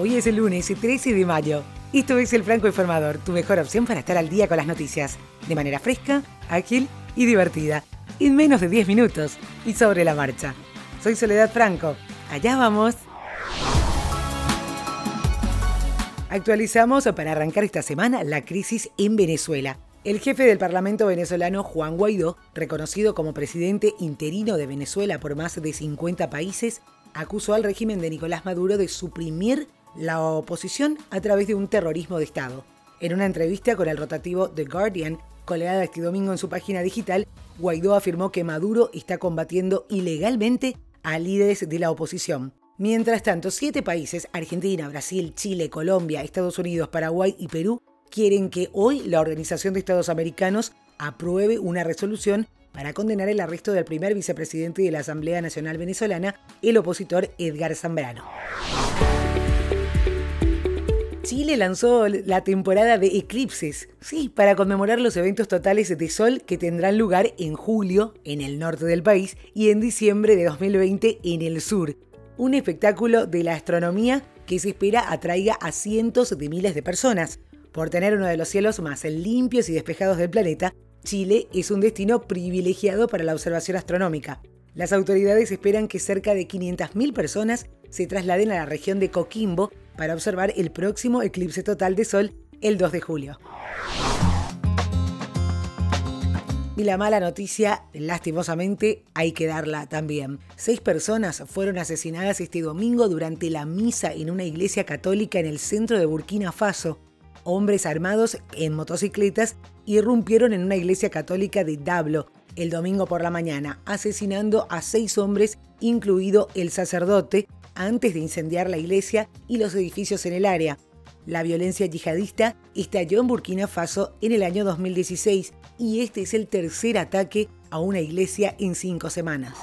Hoy es el lunes 13 de mayo. Esto es El Franco Informador, tu mejor opción para estar al día con las noticias, de manera fresca, ágil y divertida, en menos de 10 minutos y sobre la marcha. Soy Soledad Franco. Allá vamos. Actualizamos para arrancar esta semana la crisis en Venezuela. El jefe del Parlamento venezolano, Juan Guaidó, reconocido como presidente interino de Venezuela por más de 50 países, acusó al régimen de Nicolás Maduro de suprimir la oposición a través de un terrorismo de Estado. En una entrevista con el rotativo The Guardian, colgada este domingo en su página digital, Guaidó afirmó que Maduro está combatiendo ilegalmente a líderes de la oposición. Mientras tanto, siete países, Argentina, Brasil, Chile, Colombia, Estados Unidos, Paraguay y Perú, quieren que hoy la Organización de Estados Americanos apruebe una resolución para condenar el arresto del primer vicepresidente de la Asamblea Nacional Venezolana, el opositor Edgar Zambrano. Chile lanzó la temporada de eclipses, sí, para conmemorar los eventos totales de sol que tendrán lugar en julio en el norte del país y en diciembre de 2020 en el sur. Un espectáculo de la astronomía que se espera atraiga a cientos de miles de personas. Por tener uno de los cielos más limpios y despejados del planeta, Chile es un destino privilegiado para la observación astronómica. Las autoridades esperan que cerca de 500.000 personas se trasladen a la región de Coquimbo para observar el próximo eclipse total de Sol el 2 de julio. Y la mala noticia, lastimosamente, hay que darla también. Seis personas fueron asesinadas este domingo durante la misa en una iglesia católica en el centro de Burkina Faso hombres armados en motocicletas irrumpieron en una iglesia católica de Dablo el domingo por la mañana, asesinando a seis hombres, incluido el sacerdote, antes de incendiar la iglesia y los edificios en el área. La violencia yihadista estalló en Burkina Faso en el año 2016 y este es el tercer ataque a una iglesia en cinco semanas.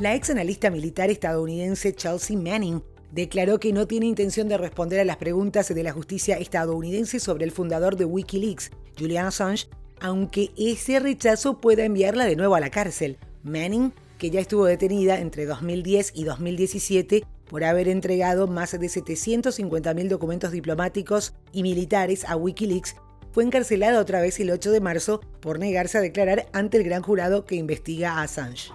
La ex analista militar estadounidense Chelsea Manning declaró que no tiene intención de responder a las preguntas de la justicia estadounidense sobre el fundador de Wikileaks, Julian Assange, aunque ese rechazo pueda enviarla de nuevo a la cárcel. Manning, que ya estuvo detenida entre 2010 y 2017 por haber entregado más de 750.000 documentos diplomáticos y militares a Wikileaks, fue encarcelada otra vez el 8 de marzo por negarse a declarar ante el gran jurado que investiga a Assange.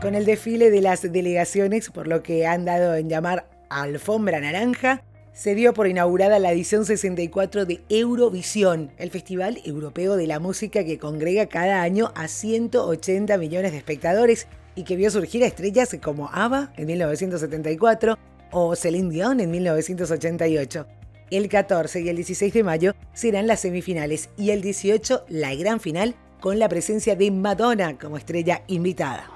Con el desfile de las delegaciones, por lo que han dado en llamar Alfombra Naranja, se dio por inaugurada la edición 64 de Eurovisión, el Festival Europeo de la Música que congrega cada año a 180 millones de espectadores y que vio surgir a estrellas como ABBA en 1974 o Celine Dion en 1988. El 14 y el 16 de mayo serán las semifinales y el 18 la gran final con la presencia de Madonna como estrella invitada.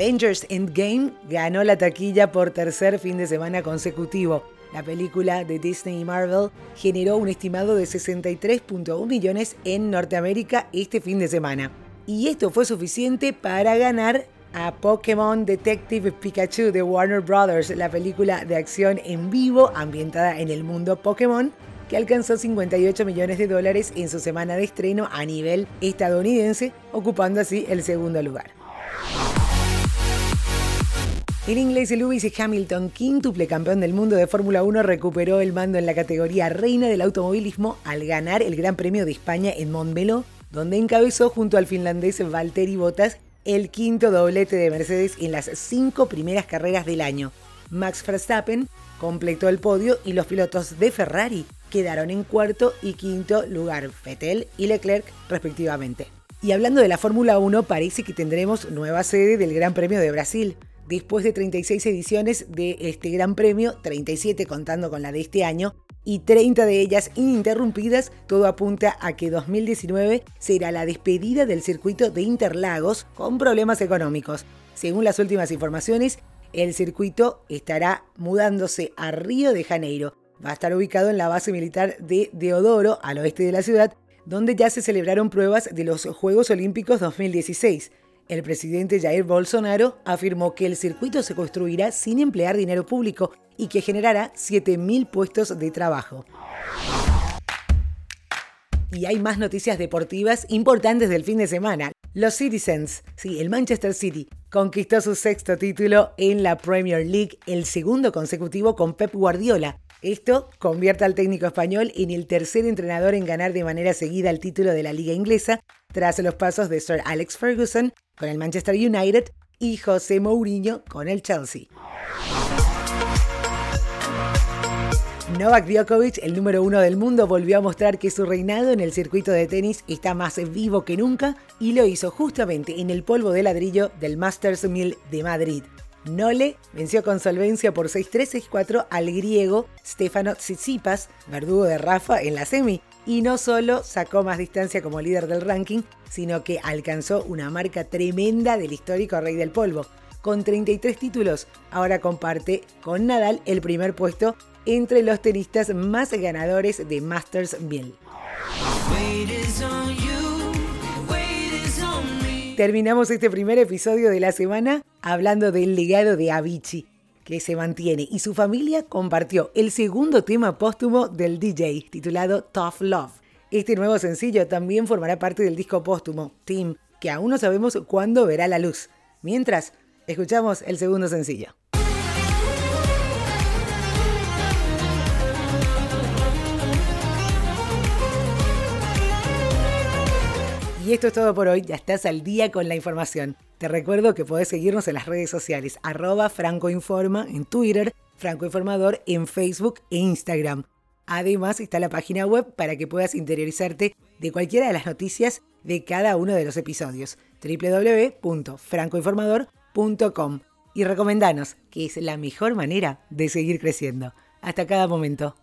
Avengers Endgame ganó la taquilla por tercer fin de semana consecutivo. La película de Disney y Marvel generó un estimado de 63.1 millones en Norteamérica este fin de semana. Y esto fue suficiente para ganar a Pokémon Detective Pikachu de Warner Bros., la película de acción en vivo ambientada en el mundo Pokémon, que alcanzó 58 millones de dólares en su semana de estreno a nivel estadounidense, ocupando así el segundo lugar. El inglés Lewis Hamilton, quíntuple campeón del mundo de Fórmula 1, recuperó el mando en la categoría reina del automovilismo al ganar el Gran Premio de España en Montmeló, donde encabezó junto al finlandés Valtteri Bottas el quinto doblete de Mercedes en las cinco primeras carreras del año. Max Verstappen completó el podio y los pilotos de Ferrari quedaron en cuarto y quinto lugar, Vettel y Leclerc respectivamente. Y hablando de la Fórmula 1, parece que tendremos nueva sede del Gran Premio de Brasil. Después de 36 ediciones de este Gran Premio, 37 contando con la de este año, y 30 de ellas ininterrumpidas, todo apunta a que 2019 será la despedida del circuito de Interlagos con problemas económicos. Según las últimas informaciones, el circuito estará mudándose a Río de Janeiro. Va a estar ubicado en la base militar de Deodoro, al oeste de la ciudad, donde ya se celebraron pruebas de los Juegos Olímpicos 2016. El presidente Jair Bolsonaro afirmó que el circuito se construirá sin emplear dinero público y que generará 7.000 puestos de trabajo. Y hay más noticias deportivas importantes del fin de semana. Los Citizens, sí, el Manchester City, conquistó su sexto título en la Premier League, el segundo consecutivo con Pep Guardiola. Esto convierte al técnico español en el tercer entrenador en ganar de manera seguida el título de la liga inglesa, tras los pasos de Sir Alex Ferguson con el Manchester United y José Mourinho con el Chelsea. Novak Djokovic, el número uno del mundo, volvió a mostrar que su reinado en el circuito de tenis está más vivo que nunca y lo hizo justamente en el polvo de ladrillo del Masters 1000 de Madrid. Nole venció con solvencia por 6-3, 6-4 al griego Stefano Tsitsipas, verdugo de Rafa en la semi, y no solo sacó más distancia como líder del ranking, sino que alcanzó una marca tremenda del histórico rey del polvo. Con 33 títulos, ahora comparte con Nadal el primer puesto entre los tenistas más ganadores de Masters 1000. Terminamos este primer episodio de la semana hablando del legado de Avicii, que se mantiene, y su familia compartió el segundo tema póstumo del DJ, titulado Tough Love. Este nuevo sencillo también formará parte del disco póstumo, Team, que aún no sabemos cuándo verá la luz. Mientras, escuchamos el segundo sencillo. Y esto es todo por hoy, ya estás al día con la información. Te recuerdo que podés seguirnos en las redes sociales, arroba francoinforma en Twitter, francoinformador en Facebook e Instagram. Además está la página web para que puedas interiorizarte de cualquiera de las noticias de cada uno de los episodios, www.francoinformador.com. Y recomendanos, que es la mejor manera de seguir creciendo. Hasta cada momento.